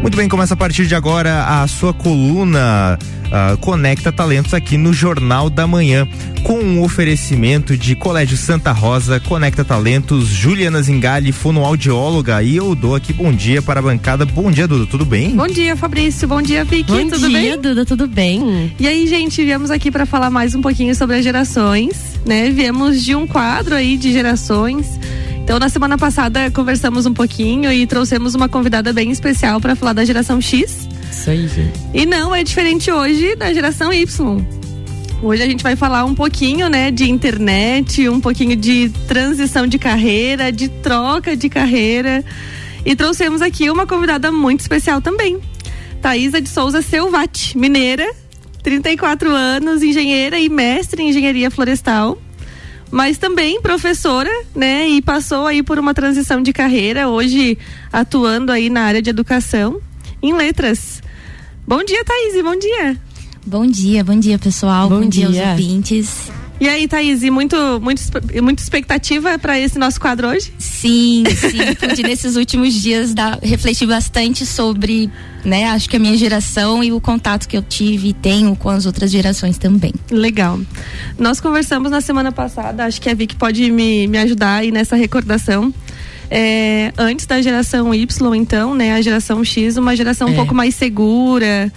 Muito bem, começa a partir de agora a sua coluna uh, Conecta Talentos aqui no Jornal da Manhã, com um oferecimento de Colégio Santa Rosa, Conecta Talentos, Juliana Zingali, fonoaudióloga, e eu dou aqui bom dia para a bancada. Bom dia, Duda, tudo bem? Bom dia, Fabrício. Bom dia, Vicky. Bom tudo dia, bem? Duda, tudo bem? E aí, gente, viemos aqui para falar mais um pouquinho sobre as gerações, né? Viemos de um quadro aí de gerações então, na semana passada, conversamos um pouquinho e trouxemos uma convidada bem especial para falar da geração X. Isso aí, gente. E não é diferente hoje da geração Y. Hoje a gente vai falar um pouquinho, né, de internet, um pouquinho de transição de carreira, de troca de carreira. E trouxemos aqui uma convidada muito especial também. Thaisa de Souza Selvati, mineira, 34 anos, engenheira e mestre em engenharia florestal mas também professora, né? E passou aí por uma transição de carreira, hoje atuando aí na área de educação em letras. Bom dia, Thaís, bom dia. Bom dia, bom dia, pessoal. Bom, bom dia. dia aos ouvintes. E aí, Thaís, muito, muito, muita expectativa para esse nosso quadro hoje? Sim, sim. Pude nesses últimos dias dar, refletir bastante sobre, né, acho que a minha geração e o contato que eu tive e tenho com as outras gerações também. Legal. Nós conversamos na semana passada, acho que a Vicky pode me, me ajudar aí nessa recordação. É, antes da geração Y, então, né, a geração X, uma geração é. um pouco mais segura,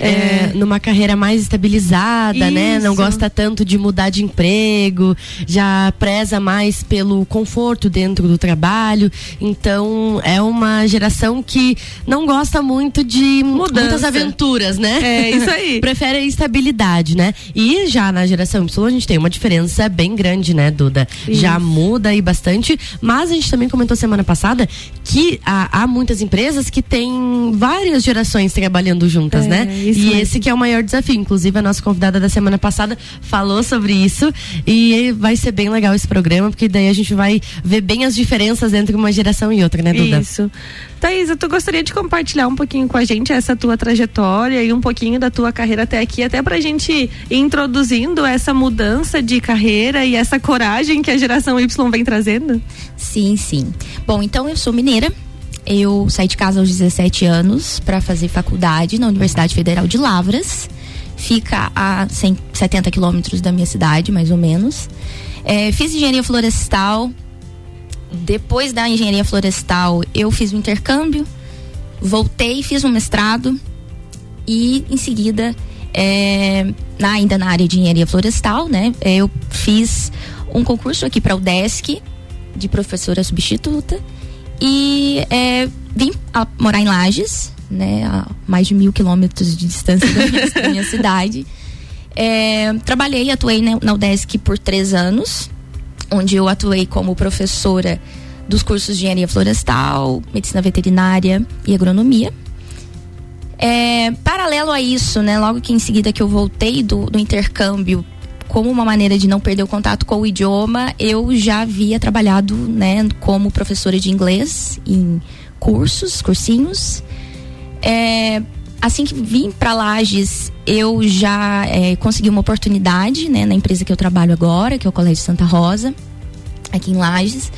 é, numa carreira mais estabilizada, Isso. né? Não gosta tanto de mudar de emprego, já preza mais pelo conforto dentro do trabalho. Então, é uma geração que não gosta muito de Mudança. muitas aventuras, né? É, isso aí. Prefere a estabilidade, né? E já na geração Y a gente tem uma diferença bem grande, né, Duda? Isso. Já muda aí bastante, mas a gente também comentou semana passada que há, há muitas empresas que têm várias gerações trabalhando juntas, é. né? Isso e esse que é o maior desafio. Inclusive, a nossa convidada da semana passada falou sobre isso. E vai ser bem legal esse programa, porque daí a gente vai ver bem as diferenças entre uma geração e outra, né, Duda? Isso. Thaisa, tu gostaria de compartilhar um pouquinho com a gente essa tua trajetória e um pouquinho da tua carreira até aqui, até pra gente ir introduzindo essa mudança de carreira e essa coragem que a geração Y vem trazendo? Sim, sim. Bom, então eu sou mineira, eu saí de casa aos 17 anos para fazer faculdade na Universidade Federal de Lavras. Fica a 170 quilômetros da minha cidade, mais ou menos. É, fiz engenharia florestal. Depois da engenharia florestal, eu fiz o um intercâmbio, voltei, fiz um mestrado e, em seguida, é, ainda na área de engenharia florestal, né? Eu fiz um concurso aqui para o DESC de professora substituta e é, vim a morar em Lages, né, a mais de mil quilômetros de distância da minha, da minha cidade. É, trabalhei atuei na, na UDESC por três anos, onde eu atuei como professora dos cursos de engenharia florestal, medicina veterinária e agronomia. É, paralelo a isso, né, logo que em seguida que eu voltei do, do intercâmbio como uma maneira de não perder o contato com o idioma, eu já havia trabalhado, né, como professora de inglês em cursos, cursinhos. É, assim que vim para Lages, eu já é, consegui uma oportunidade, né, na empresa que eu trabalho agora, que é o Colégio Santa Rosa, aqui em Lages.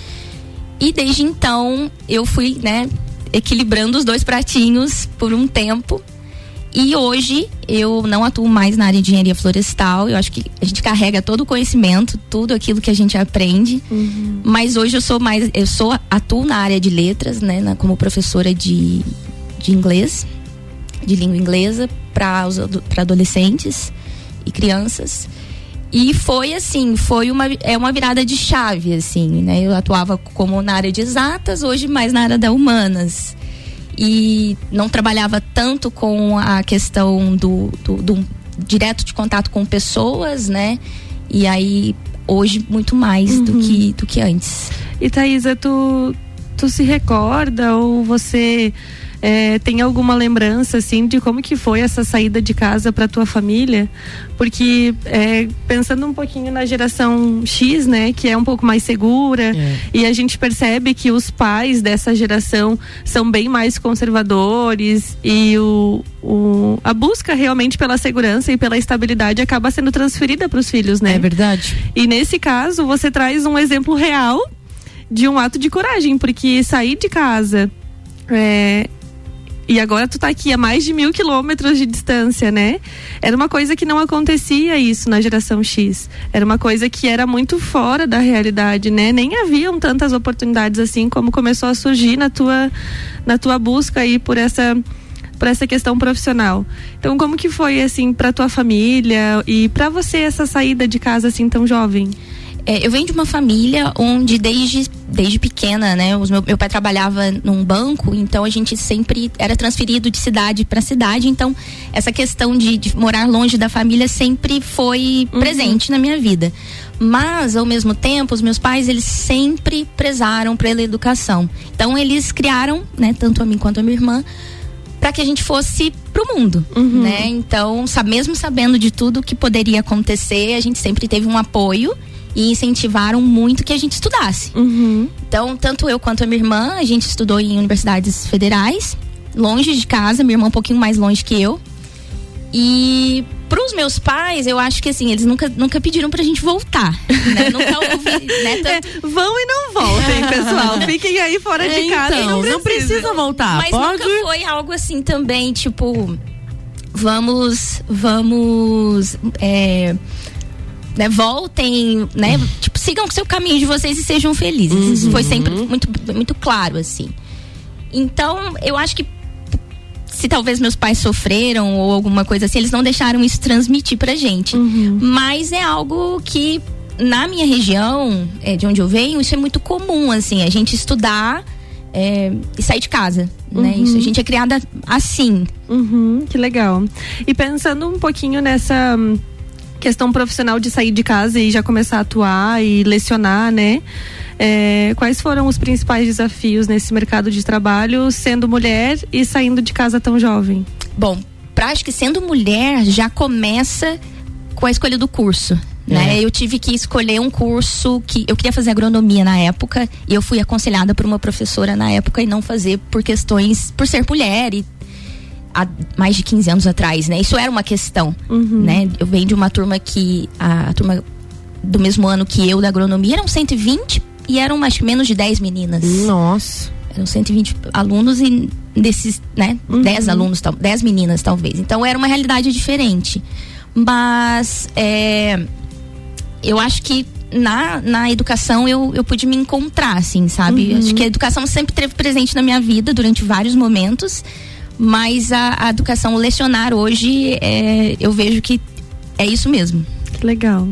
E desde então eu fui, né, equilibrando os dois pratinhos por um tempo e hoje eu não atuo mais na área de engenharia florestal. Eu acho que a gente carrega todo o conhecimento, tudo aquilo que a gente aprende. Uhum. Mas hoje eu sou mais, eu sou atuo na área de letras, né, na, como professora de, de inglês, de língua inglesa para adolescentes e crianças. E foi assim, foi uma é uma virada de chave assim, né? Eu atuava como na área de exatas, hoje mais na área da humanas e não trabalhava tanto com a questão do, do, do direto de contato com pessoas, né? E aí hoje muito mais uhum. do que do que antes. E Thaisa, tu tu se recorda ou você é, tem alguma lembrança assim de como que foi essa saída de casa para tua família? Porque é, pensando um pouquinho na geração X, né, que é um pouco mais segura, é. e a gente percebe que os pais dessa geração são bem mais conservadores e o, o a busca realmente pela segurança e pela estabilidade acaba sendo transferida para os filhos, né? É verdade. E nesse caso você traz um exemplo real de um ato de coragem, porque sair de casa é, E agora tu tá aqui a mais de mil quilômetros de distância, né? Era uma coisa que não acontecia isso na geração X. Era uma coisa que era muito fora da realidade, né? Nem haviam tantas oportunidades assim como começou a surgir na tua, na tua busca aí por essa por essa questão profissional. Então, como que foi assim para tua família e para você essa saída de casa assim tão jovem? É, eu venho de uma família onde desde, desde pequena, né, os meu, meu pai trabalhava num banco, então a gente sempre era transferido de cidade para cidade, então essa questão de, de, morar longe da família sempre foi uhum. presente na minha vida. Mas ao mesmo tempo, os meus pais eles sempre prezaram pela educação. Então eles criaram, né, tanto a mim quanto a minha irmã, para que a gente fosse pro mundo, uhum. né? Então, mesmo sabendo de tudo que poderia acontecer, a gente sempre teve um apoio e incentivaram muito que a gente estudasse. Uhum. Então, tanto eu quanto a minha irmã, a gente estudou em universidades federais, longe de casa, minha irmã um pouquinho mais longe que eu. E para os meus pais, eu acho que assim, eles nunca, nunca pediram pra gente voltar. Né? nunca houve, né? Tanto... É, vão e não voltem, pessoal. Fiquem aí fora de é, casa. Então, não, precisa. não voltar. Mas Pode? nunca foi algo assim também, tipo, vamos, vamos. É, né, voltem, né, tipo, sigam o seu caminho de vocês e sejam felizes. Uhum. Isso foi sempre muito, muito claro, assim. Então, eu acho que se talvez meus pais sofreram ou alguma coisa assim, eles não deixaram isso transmitir pra gente. Uhum. Mas é algo que na minha região, é, de onde eu venho, isso é muito comum, assim, a gente estudar é, e sair de casa, né? uhum. né? Isso a gente é criada assim. Uhum, que legal. E pensando um pouquinho nessa questão profissional de sair de casa e já começar a atuar e lecionar, né? É, quais foram os principais desafios nesse mercado de trabalho, sendo mulher e saindo de casa tão jovem? Bom, acho que sendo mulher já começa com a escolha do curso. Né? É. Eu tive que escolher um curso que eu queria fazer agronomia na época e eu fui aconselhada por uma professora na época e não fazer por questões por ser mulher e há mais de 15 anos atrás, né? Isso era uma questão, uhum. né? Eu venho de uma turma que a, a, turma do mesmo ano que eu da agronomia eram 120 e eram acho que menos de 10 meninas. Nossa. Eram 120 alunos e desses, né, uhum. 10 alunos, 10 meninas talvez. Então era uma realidade diferente. Mas é, eu acho que na, na educação eu, eu pude me encontrar, assim, sabe? Uhum. Acho que a educação sempre esteve presente na minha vida durante vários momentos mas a, a educação lecionar hoje, é, eu vejo que é isso mesmo. Que legal.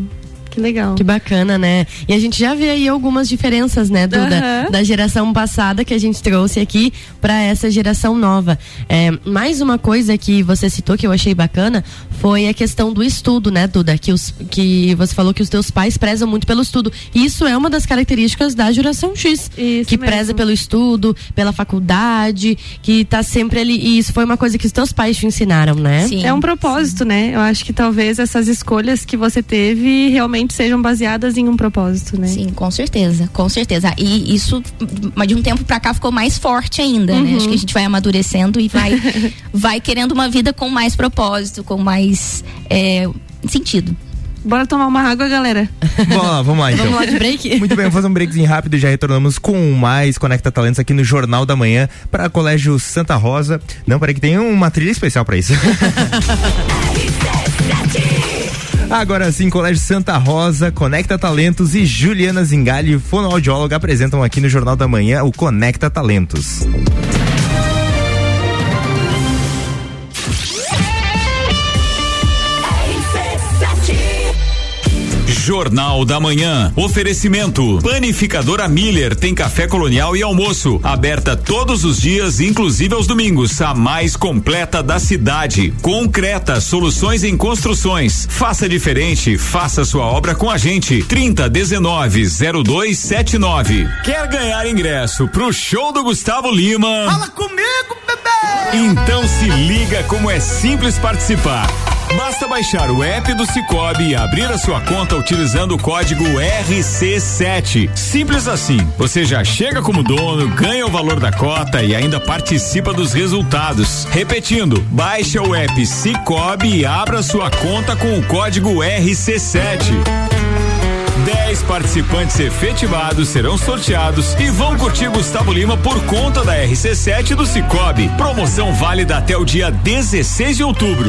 Que legal. Que bacana, né? E a gente já vê aí algumas diferenças, né, Duda? Uhum. Da geração passada que a gente trouxe aqui para essa geração nova. É, mais uma coisa que você citou que eu achei bacana foi a questão do estudo, né, Duda? Que, os, que você falou que os teus pais prezam muito pelo estudo. Isso é uma das características da geração X. Isso que mesmo. preza pelo estudo, pela faculdade, que tá sempre ali. E isso foi uma coisa que os teus pais te ensinaram, né? Sim. É um propósito, Sim. né? Eu acho que talvez essas escolhas que você teve realmente sejam baseadas em um propósito, né? Sim, com certeza, com certeza. E isso, de um tempo para cá, ficou mais forte ainda, uhum. né? Acho que a uhum. gente vai amadurecendo e vai, vai querendo uma vida com mais propósito, com mais é, sentido. Bora tomar uma água, galera. Vamos lá, vamos lá então. Vamos lá de break? Muito bem, vamos fazer um breakzinho rápido e já retornamos com mais Conecta Talentos aqui no Jornal da Manhã para Colégio Santa Rosa. Não, peraí que tem uma trilha especial para isso. Agora sim, Colégio Santa Rosa, Conecta Talentos e Juliana Zingali, fonoaudióloga, apresentam aqui no Jornal da Manhã o Conecta Talentos. Jornal da Manhã. Oferecimento. Panificadora Miller tem café colonial e almoço. Aberta todos os dias, inclusive aos domingos. A mais completa da cidade. Concreta, soluções em construções. Faça diferente, faça sua obra com a gente. 30 19 0279. Quer ganhar ingresso pro show do Gustavo Lima? Fala comigo, bebê! Então se liga como é simples participar. Basta baixar o app do Cicobi e abrir a sua conta utilizando o código RC7. Simples assim. Você já chega como dono, ganha o valor da cota e ainda participa dos resultados. Repetindo, baixa o app Cicobi e abra sua conta com o código RC7. Dez participantes efetivados serão sorteados e vão curtir Gustavo Lima por conta da RC7 do Cicobi. Promoção válida até o dia 16 de outubro.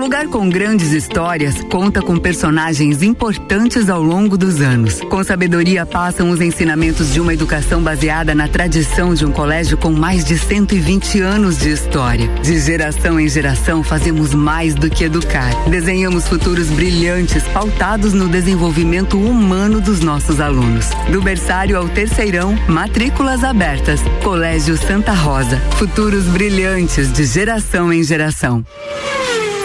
Lugar com grandes histórias conta com personagens importantes ao longo dos anos. Com sabedoria passam os ensinamentos de uma educação baseada na tradição de um colégio com mais de 120 anos de história. De geração em geração fazemos mais do que educar. Desenhamos futuros brilhantes pautados no desenvolvimento humano dos nossos alunos. Do berçário ao terceirão, matrículas abertas. Colégio Santa Rosa. Futuros brilhantes de geração em geração.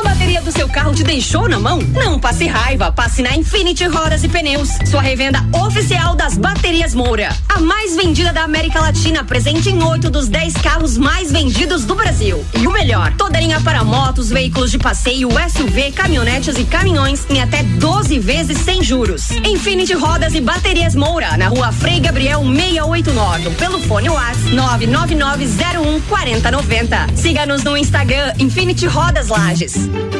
A bateria do seu carro te deixou na mão? Não passe raiva, passe na Infinity Rodas e Pneus, sua revenda oficial das baterias Moura. A mais vendida da América Latina, presente em oito dos dez carros mais vendidos do Brasil. E o melhor, toda linha para motos, veículos de passeio, SUV, caminhonetes e caminhões em até 12 vezes sem juros. Infinity Rodas e Baterias Moura, na rua Frei Gabriel 689, pelo fone WhatsApp 99901 4090. Siga-nos no Instagram Infinity Rodas Lages. Thank you.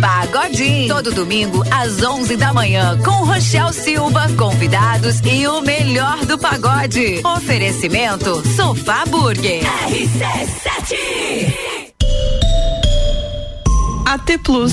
Pagodinho, todo domingo às 11 da manhã com Rochel Silva, convidados e o melhor do pagode. Oferecimento Sofá Burger. RC7 AT Plus.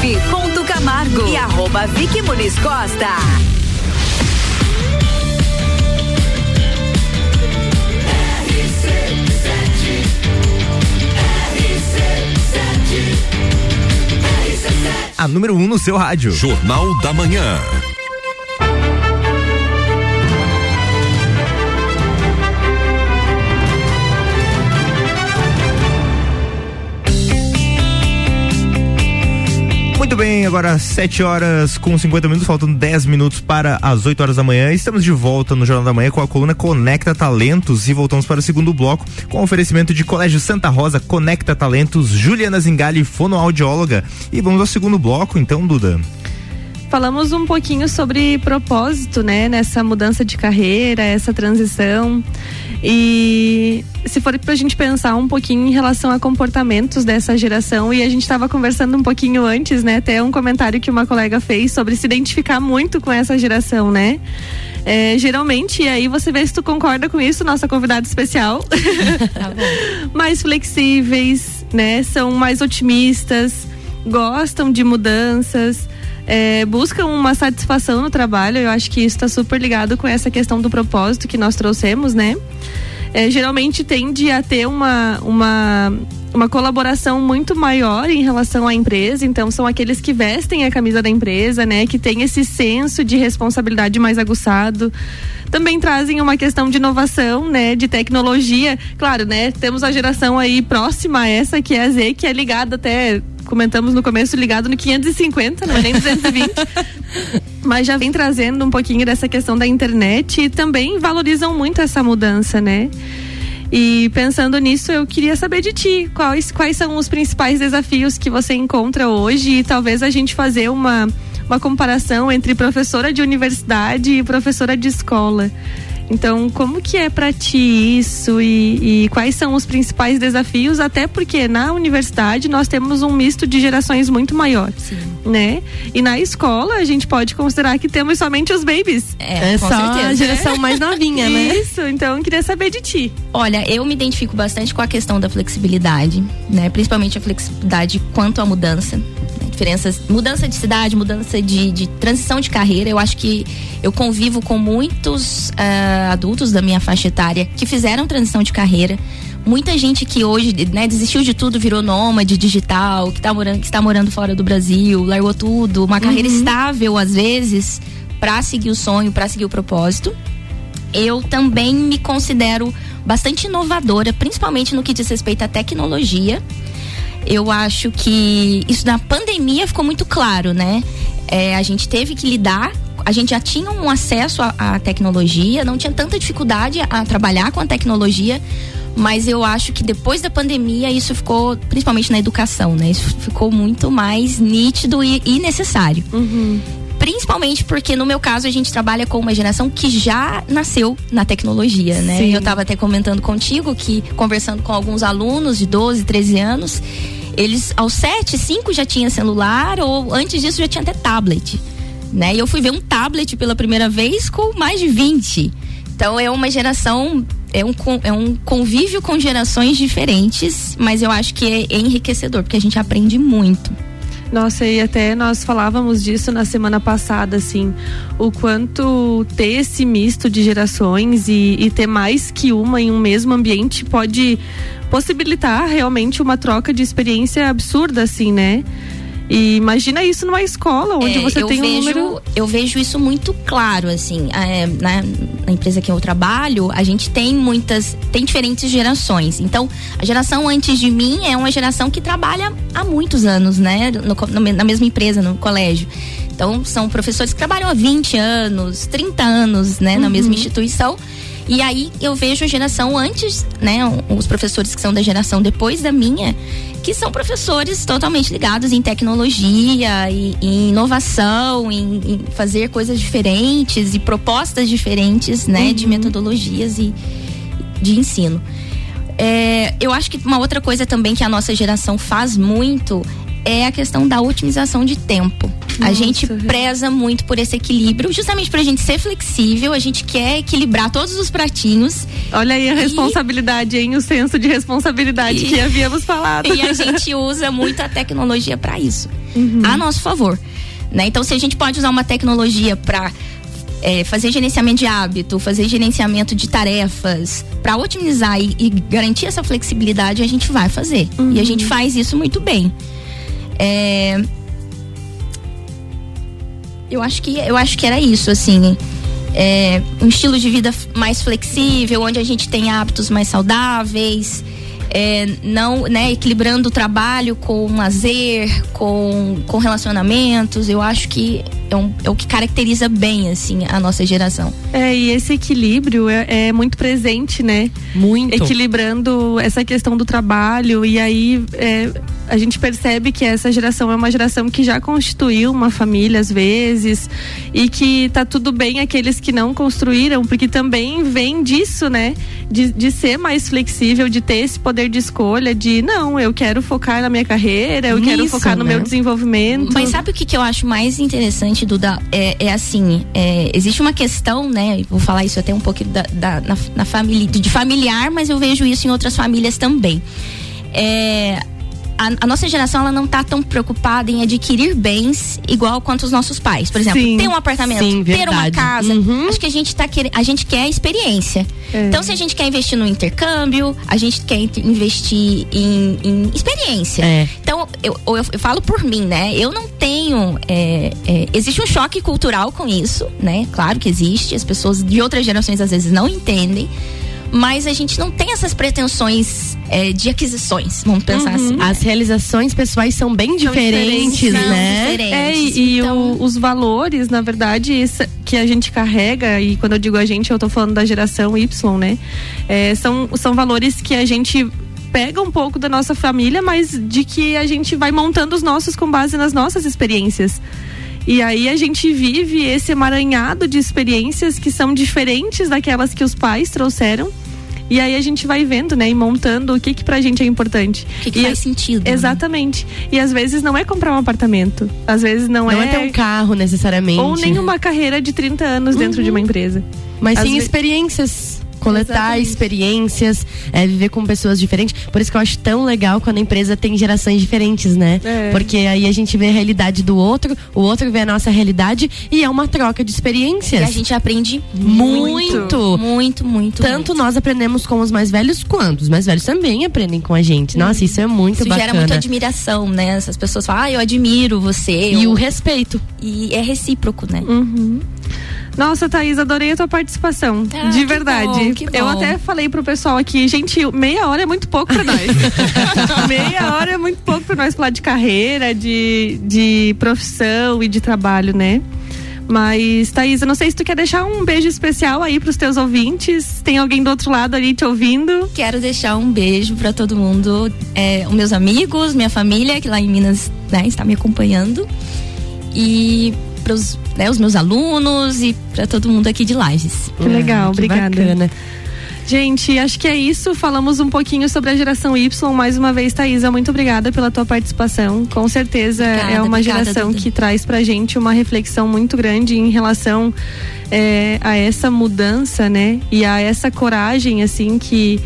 Camargo e arroba Vicky Muniz Costa. A número 1 um no seu rádio. Jornal da Manhã. Bem, agora 7 horas com 50 minutos, faltando 10 minutos para as 8 horas da manhã. Estamos de volta no Jornal da Manhã com a coluna Conecta Talentos e voltamos para o segundo bloco com oferecimento de Colégio Santa Rosa, Conecta Talentos, Juliana Zingali, fonoaudióloga. E vamos ao segundo bloco, então, Duda. Falamos um pouquinho sobre propósito, né, nessa mudança de carreira, essa transição. E se for pra gente pensar um pouquinho em relação a comportamentos dessa geração, e a gente estava conversando um pouquinho antes, né? Até um comentário que uma colega fez sobre se identificar muito com essa geração, né? É, geralmente, e aí você vê se tu concorda com isso, nossa convidada especial. Tá mais flexíveis, né? São mais otimistas, gostam de mudanças. É, buscam uma satisfação no trabalho. Eu acho que isso está super ligado com essa questão do propósito que nós trouxemos, né? É, geralmente tende a ter uma, uma uma colaboração muito maior em relação à empresa, então são aqueles que vestem a camisa da empresa, né, que tem esse senso de responsabilidade mais aguçado. Também trazem uma questão de inovação, né, de tecnologia. Claro, né, temos a geração aí próxima a essa que é a Z, que é ligada até comentamos no começo ligado no 550, não é nem 220. mas já vem trazendo um pouquinho dessa questão da internet e também valorizam muito essa mudança, né? E pensando nisso, eu queria saber de ti, quais, quais são os principais desafios que você encontra hoje e talvez a gente fazer uma, uma comparação entre professora de universidade e professora de escola. Então, como que é para ti isso e, e, quais são os principais desafios? Até porque na universidade nós temos um misto de gerações muito maior, Sim. né? E na escola a gente pode considerar que temos somente os babies. É, é só certeza. a geração mais novinha, né? Isso. Então, eu queria saber de ti. Olha, eu me identifico bastante com a questão da flexibilidade, né? Principalmente a flexibilidade quanto à mudança diferenças, mudança de cidade, mudança de, de transição de carreira. Eu acho que eu convivo com muitos uh, adultos da minha faixa etária que fizeram transição de carreira. Muita gente que hoje né, desistiu de tudo, virou nômade digital, que, tá morando, que está morando fora do Brasil, largou tudo, uma carreira uhum. estável às vezes, para seguir o sonho, para seguir o propósito. Eu também me considero bastante inovadora, principalmente no que diz respeito à tecnologia eu acho que isso na pandemia ficou muito claro, né? É, a gente teve que lidar a gente já tinha um acesso à, tecnologia, não tinha tanta dificuldade a trabalhar com a tecnologia, mas eu acho que depois da pandemia isso ficou, principalmente na educação, né? Isso ficou muito mais nítido e, e necessário. Uhum. Principalmente porque, no meu caso, a gente trabalha com uma geração que já nasceu na tecnologia, né? Sim. Eu estava até comentando contigo que, conversando com alguns alunos de 12, 13 anos, eles aos 7, 5 já tinha celular, ou antes disso já tinha até tablet. Né? E eu fui ver um tablet pela primeira vez com mais de 20. Então é uma geração é um, é um convívio com gerações diferentes, mas eu acho que é enriquecedor, porque a gente aprende muito. Nossa, e até nós falávamos disso na semana passada, assim, o quanto ter esse misto de gerações e, e ter mais que uma em um mesmo ambiente pode possibilitar realmente uma troca de experiência absurda, assim, né? E imagina isso numa escola onde é, você tem vejo, um número. Eu vejo isso muito claro, assim. É, na, na, empresa que eu trabalho, a gente tem muitas. tem diferentes gerações. Então, a geração antes de mim é uma geração que trabalha há muitos anos, né? No, no, na mesma empresa, no colégio. Então, são professores que trabalham há 20 anos, 30 anos, né, na uhum. mesma instituição. E aí eu vejo a geração antes, né, os professores que são da geração depois da minha, que são professores totalmente ligados em tecnologia, e, em inovação, em, em, fazer coisas diferentes e propostas diferentes, né, uhum. de metodologias e de ensino. É, eu acho que uma outra coisa também que a nossa geração faz muito é a questão da otimização de tempo. Nossa, a gente preza muito por esse equilíbrio, justamente pra gente ser flexível, a gente quer equilibrar todos os pratinhos. Olha aí a responsabilidade, hein? O senso de responsabilidade e, que havíamos falado. E a gente usa muito a tecnologia para isso, uhum. a nosso favor. Né? Então, se a gente pode usar uma tecnologia para é, fazer gerenciamento de hábito, fazer gerenciamento de tarefas, para otimizar e, e, garantir essa flexibilidade, a gente vai fazer. Uhum. E a gente faz isso muito bem. É... Eu acho que eu acho que era isso, assim. É, um estilo de vida mais flexível, onde a gente tem hábitos mais saudáveis, é, não, né, equilibrando o trabalho com lazer, com, com relacionamentos. Eu acho que é, um, é, o que caracteriza bem assim a nossa geração. É, e esse equilíbrio é, é muito presente, né? Muito. Equilibrando essa questão do trabalho e aí é, a gente percebe que essa geração é uma geração que já constituiu uma família às vezes e que tá tudo bem aqueles que não construíram, porque também vem disso, né? De, de ser mais flexível, de ter esse poder de escolha, de não, eu quero focar na minha carreira, eu Isso, quero focar no né? meu desenvolvimento. Mas sabe o que, que eu acho mais interessante, Duda? É, é assim, é, existe uma questão, né? Vou falar isso até um pouquinho da, da na, na família, de familiar, mas eu vejo isso em outras famílias também. É, a, a nossa geração ela não tá tão preocupada em adquirir bens igual quanto os nossos pais. Por exemplo, Sim. ter um apartamento, Sim, ter uma casa. Uhum. Acho que a gente tá querendo, a gente quer experiência. É. Então, se a gente quer investir no intercâmbio, a gente quer investir em, em experiência. É. Então, eu, eu, eu falo por mim, né? Eu não tenho. é, é, existe um choque cultural com isso, né? Claro que existe. As pessoas de outras gerações às vezes não entendem. Mas a gente não tem essas pretensões é, de aquisições, vamos pensar assim. As realizações pessoais são bem diferentes, diferentes, né? diferentes. É, e, e Então- o- os valores, na verdade, isso que a gente carrega, e quando eu digo a gente, eu tô falando da geração Y, né? É, são, são valores que a gente pega um pouco da nossa família, mas de que a gente vai montando os nossos com base nas nossas experiências. E aí a gente vive esse emaranhado de experiências que são diferentes daquelas que os pais trouxeram. E aí a gente vai vendo, né, e montando o que que pra gente é importante. O que, que E- faz sentido? né? Exatamente. E às vezes não é comprar um apartamento. Às vezes não, Não é ter um carro necessariamente. Ou nem uma carreira de 30 anos dentro de uma empresa. Mas Às sim ve- experiências. Coletar Exatamente. experiências, é, viver com pessoas diferentes. Por isso que eu acho tão legal quando a empresa tem gerações diferentes, né? É. Porque aí a gente vê a realidade do outro, o outro vê a nossa realidade e é uma troca de experiências. E a gente aprende Muito. muito. Muito, muito. Tanto nós aprendemos com os mais velhos quanto os mais velhos também aprendem com a gente. Nossa, isso é muito Isso bacana. gera muita admiração, né? Essas pessoas falam, ah, eu admiro você. E eu- o respeito. E é recíproco, né? Uhum. Nossa, Thaís, adorei a tua participação. Ah, de que verdade. bom, que Eu até falei pro pessoal aqui, gente, meia hora é muito pouco pra nós. meia hora é muito pouco pra nós falar de carreira, de, de profissão e de trabalho, né? Mas, Thaís, eu não sei se tu quer deixar um beijo especial aí pros teus ouvintes. Tem alguém do outro lado ali te ouvindo? Quero deixar um beijo pra todo mundo, é, os meus amigos, minha família, que lá em Minas né, está me acompanhando. E pros né, os meus alunos e pra todo mundo aqui de Lages. Que legal, Ah, que obrigada. bacana. Gente, acho que é isso. Falamos um pouquinho sobre a geração Y. Mais uma vez, Thaisa, muito obrigada pela tua participação. Com certeza Obrigada, é uma obrigada, geração Duda. que traz pra gente uma reflexão muito grande em relação é, a essa mudança, né? E a essa coragem, assim, que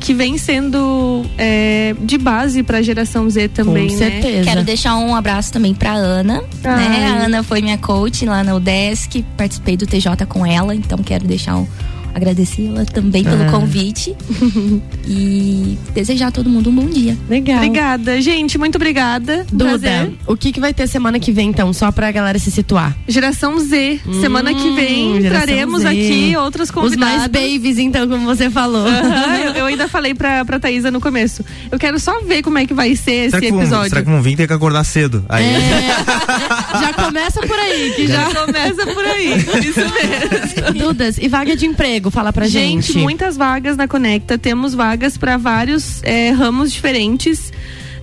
que vem sendo é, de base para a geração Z também, Com né? certeza. Quero deixar um abraço também pra Ana, né? A Ana foi minha coach lá na UDESC, participei do TJ com ela, então quero deixar um agradecê-la também pelo Ah. convite e desejar a todo mundo um bom dia. Legal. Obrigada, gente, muito obrigada. Duda, Prazer. o que, que vai ter semana que vem, então? Só pra galera se situar. Geração Z. Semana que vem Hum, traremos Z. aqui outros Os convidados. mais babies, então, como você falou. Eu, eu ainda falei pra, pra Thaisa no começo. Eu quero só ver como é que vai ser Será esse episódio. será que vão vir ter que acordar cedo? Aí, É. já começa por aí, que já. Já começa por aí. Isso mesmo. Dudas, e vaga de emprego? Fala pra gente. Gente, muitas vagas na Conecta. Temos vagas para vários é, ramos diferentes.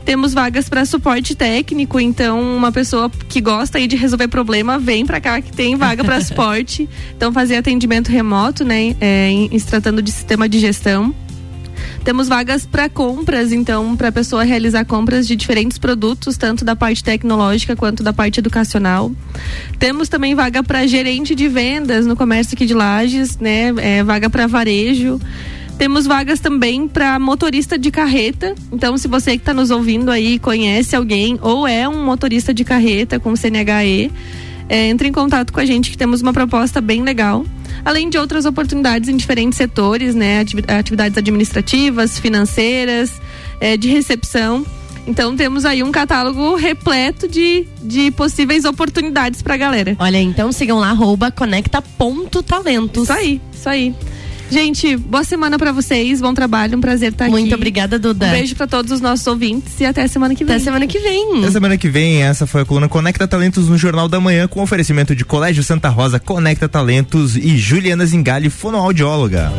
Temos vagas para suporte técnico, então uma pessoa que gosta aí de resolver problema vem para cá que tem vaga para suporte. Então fazer atendimento remoto, né, é, em se tratando de sistema de gestão. Temos vagas para compras, então, para a pessoa realizar compras de diferentes produtos, tanto da parte tecnológica quanto da parte educacional. Temos também vaga para gerente de vendas no comércio aqui de Lages, né? É, vaga para varejo. Temos vagas também para motorista de carreta. Então, se você que está nos ouvindo aí conhece alguém ou é um motorista de carreta com CNHE, é, entre em contato com a gente que temos uma proposta bem legal. Além de outras oportunidades em diferentes setores, né? Ativi- Atividades administrativas, financeiras, é, de recepção. Então temos aí um catálogo repleto de, de possíveis oportunidades pra galera. Olha, então sigam lá, arroba conecta.talentos. Isso aí, isso aí. Gente, boa semana pra vocês, bom trabalho, um prazer estar aqui. Muito obrigada, Duda. Um beijo pra todos os nossos ouvintes e até semana que vem. Até semana que vem. Na semana que vem, essa foi a coluna Conecta Talentos no Jornal da Manhã, com oferecimento de Colégio Santa Rosa, Conecta Talentos e Juliana Zingali, fonoaudióloga.